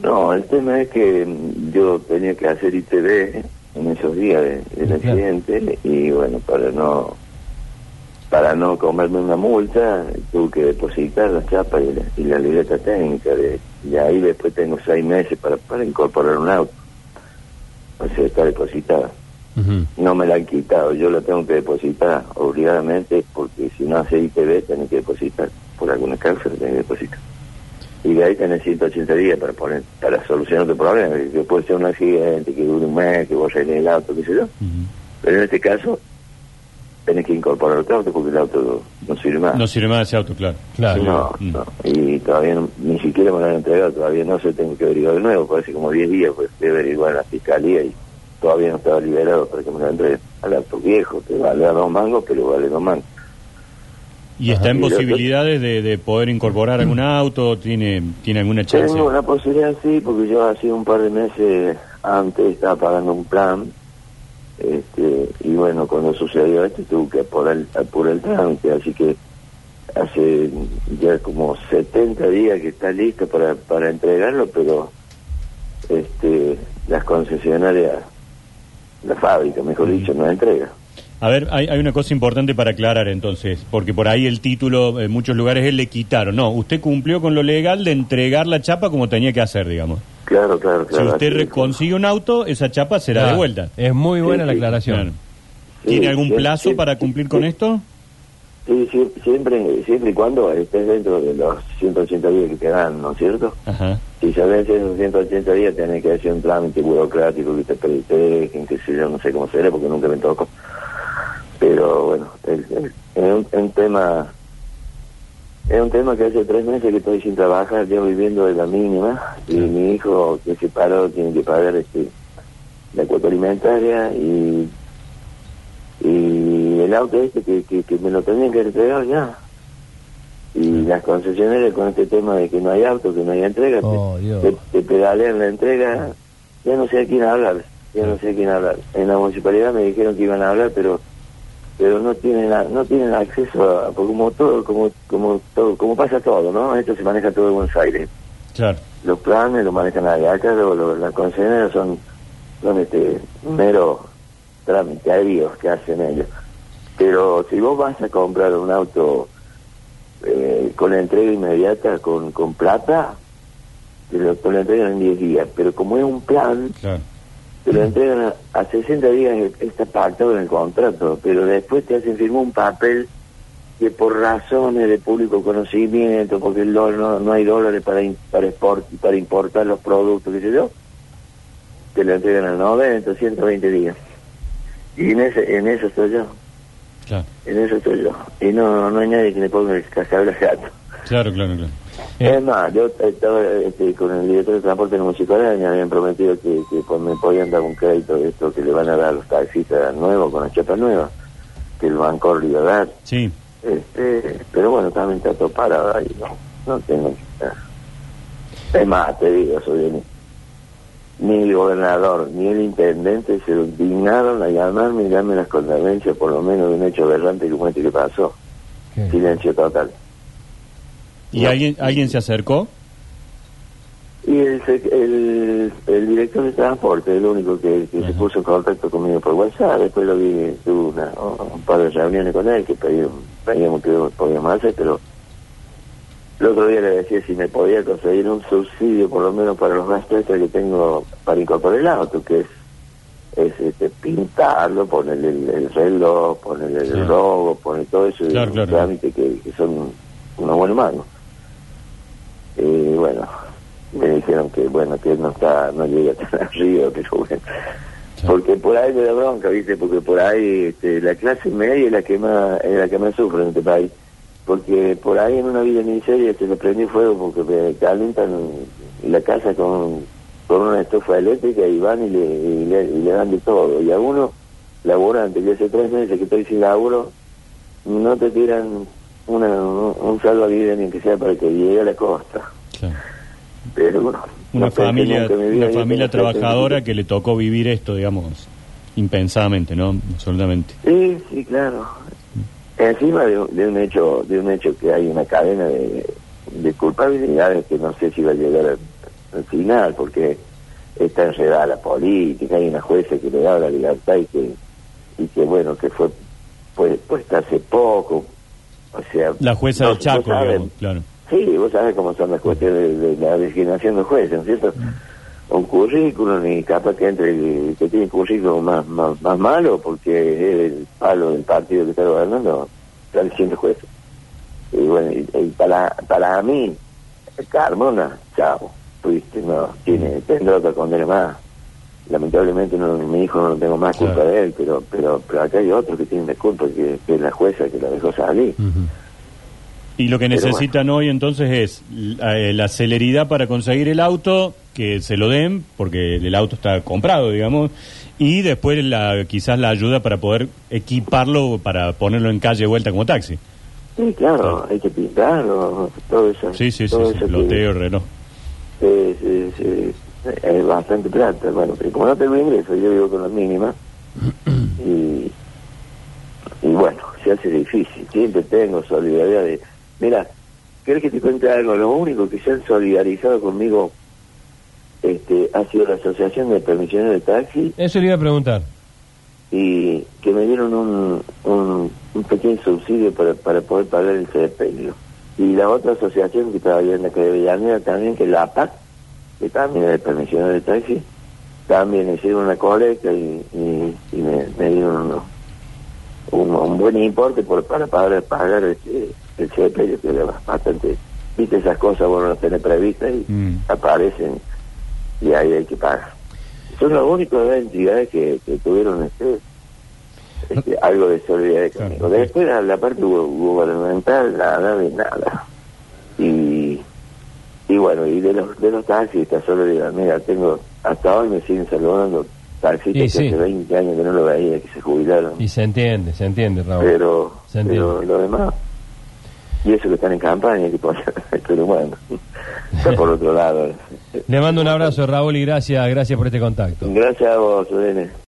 No, el tema es que mm, yo tenía que hacer ITV en esos días de- del Claro. accidente y bueno, para no para no comerme una multa, tuve que depositar la chapa y la, y la libreta técnica. De, y ahí después tengo seis meses para, para incorporar un auto. O sea, está depositada. No me la han quitado, yo la tengo que depositar obligadamente porque si no hace ITV tenés que depositar. Por alguna causa tenés que depositar. Y de ahí tenés 180 días para poner para solucionar tu problema. Que puede ser un accidente, que dure un mes, que vos arregles el auto, qué sé yo. Pero en este caso tenés que incorporar otro auto porque el auto no sirve más. No sirve más ese auto, claro. Claro. No, Mm. no. Y todavía no- ni siquiera me lo han entregado, todavía no se tengo que averiguar de nuevo, parece como 10 días, pues a averiguar en la fiscalía y todavía no estaba liberado para que me lo entreguen al auto viejo, que vale a dos mangos, pero vale dos mangos. ¿Y está en Y posibilidades de, de poder incorporar algún auto? ¿Tiene, tiene alguna chance? Tengo una posibilidad, sí, porque yo hace un par de meses antes estaba pagando un plan, este, y bueno, cuando sucedió esto tuve que apurar, apurar el trámite, así que hace ya como 70 días que está listo para, para entregarlo, pero este, las concesionarias, la fábrica, mejor dicho, no entrega. A ver, hay, hay una cosa importante para aclarar entonces, porque por ahí el título en muchos lugares él le quitaron. No, usted cumplió con lo legal de entregar la chapa como tenía que hacer, digamos. Claro, claro, Si claro. usted re- es. consigue un auto, esa chapa será Claro. de vuelta. Es muy buena Sí, la sí. aclaración. Claro. Sí, ¿Tiene algún sí, plazo sí, para cumplir sí. con esto? Sí, sí, siempre, siempre y cuando estés dentro de los 180 días que te dan, ¿no es cierto? Ajá. Si se vencen esos 180 días, tenés que hacer un trámite burocrático que te protegen, que sé yo, no sé cómo será, porque nunca me tocó. Pero bueno, es un, un tema es un tema que hace tres meses que estoy sin trabajar, yo viviendo de la mínima, y mi hijo que se paró tiene que pagar este la cuota alimentaria y y el auto este que, que, que me lo tenían que entregar ya. Y las concesionarias con este tema de que no hay auto, que no hay entrega, te- Oh, te pedalean la entrega, ya no sé a quién hablar, ya no sé a quién hablar. En la municipalidad me dijeron que iban a hablar, pero pero no tienen no tienen acceso a porque como todo como como todo como pasa todo no esto se maneja todo en Buenos Aires Claro. los planes lo manejan allá acá lo- lo- las concesionarias son son este mero trámite aéreos que hacen ellos pero si vos vas a comprar un auto eh, con la entrega inmediata con con plata te lo, te lo entregan en 10 días pero como es un plan Claro. Te lo entregan a, a 60 días, está pactado en el contrato, pero después te hacen firmar un papel que por razones de público conocimiento, porque el dólar, no, no hay dólares para, in- para, export- para importar los productos, qué sé yo, te lo entregan a 90, 120 días. Y en, ese, en eso estoy yo, Claro. en eso estoy yo. Y no, no hay nadie que le ponga el cascabel al gato. Claro, claro, claro. Eh. Es más, yo estaba este, con el director de transporte municipal y me habían prometido que, que pues, me podían dar un crédito de esto que le van a dar a los taxistas nuevos, con la chapa nueva, que el banco le iba a dar. Sí. Este, pero bueno, también está todo parado ahí, no, no tengo. Es más, te digo, soy ni el gobernador ni el intendente se dignaron a llamarme y darme las condolencias por lo menos de un hecho aberrante como este que pasó. ¿Qué? Silencio total. ¿Y No. alguien, alguien se acercó? Y el, el, el director de transporte, el único que, que se puso en contacto conmigo por WhatsApp, después lo vi, tuve una, un par de reuniones con él que pedíamos, que podíamos hacer, pero el otro día le decía si me podía conseguir un subsidio por lo menos para los gastos que tengo para incorporar el auto, que es, es este, pintarlo, ponerle el, el reloj, ponerle el Claro. logo, poner todo eso, y Claro, un claro. trámite que, que son unos buenos mangos. Y bueno, me dijeron que bueno, que no está, no llega tan arriba, pero bueno. Porque por ahí me da bronca, ¿viste? Porque por ahí este, la clase media es la que más es la que más sufre en este país. Porque por ahí en una vida miseria se le prendió fuego porque me calientan la casa con, con una estufa eléctrica y van y le, y le, y le dan de todo. Y a uno, laborante, que hace tres meses que estoy sin laburo, no te tiran una, un, salvavidas ni que sea para que llegue a la costa. Claro. Pero bueno, Una no familia, una familia trabajadora que le tocó vivir esto, digamos, impensadamente, ¿no? Absolutamente. Sí, sí, claro. Encima de, un- de un hecho, de un hecho que hay una cadena de, de culpabilidades que no sé si va a llegar al final, porque está enredada la política, hay una jueza que le da la libertad y que, y que bueno, que fue pues, puesta hace poco, o sea... La jueza no- del Chaco, vos sabés- digamos, claro. Sí, vos sabés cómo son las cuestiones de, de la designación de jueces, ¿no es cierto? Un currículum y capaz que entre el que tiene currículum más, más, más malo porque es el palo del partido que está gobernando, está diciendo juez. Y bueno, y, y para, para mí, Carmona, chao, fuiste, no, tiene, tendrá otra condena más. Lamentablemente no, mi hijo no tengo más culpa Claro. de él, pero, pero, pero acá hay otros que tienen la culpa, que, que es la jueza que la dejó salir. Y lo que Pero necesitan hoy entonces es la, eh, la celeridad para conseguir el auto, que se lo den, porque el auto está comprado, digamos, y después la, quizás la ayuda para poder equiparlo, para ponerlo en calle de vuelta como taxi. Sí, claro, Claro. hay que pintarlo, todo eso. Sí, sí, sí, todo sí, eso que- loteo, reloj. Sí, sí, sí, es bastante plata. Bueno, pero como no tengo ingreso, yo vivo con la mínima. y, y bueno, se hace difícil. Siempre tengo solidaridad de... Mira, ¿querés que te cuente algo? Lo único que se han solidarizado conmigo este, ha sido la Asociación de Permisiones de Taxi Eso le iba a preguntar. y que me dieron un, un, un pequeño subsidio para, para poder pagar el sepelio. Y la otra asociación que estaba en la Avellaneda también, que es la APAC, que también es de permisiones de taxi, también hicieron una colecta y, y, y me, me dieron uno- un, un buen importe por, para pagar, pagar el, el sepelio, que era bastante... Viste, esas cosas vos no las tenés previstas y Mm. aparecen y ahí hay que pagar. Son las únicas entidades que, que tuvieron este, este, algo de solidaridad Claro. conmigo. Después, a la parte gu- gubernamental, nada de nada. Y, bueno, y de los, de los taxistas, solo digo, mira, tengo, hasta hoy me siguen saludando taxistas que sí. hace 20 años que no lo veía, que se jubilaron. Y se entiende, se entiende, Raúl. pero, Se entiende. pero lo demás, y eso que están en campaña, que pasa, pero bueno, está por otro lado. Le mando un abrazo, Raúl, y gracias, gracias por este contacto. Gracias a vos, Irene.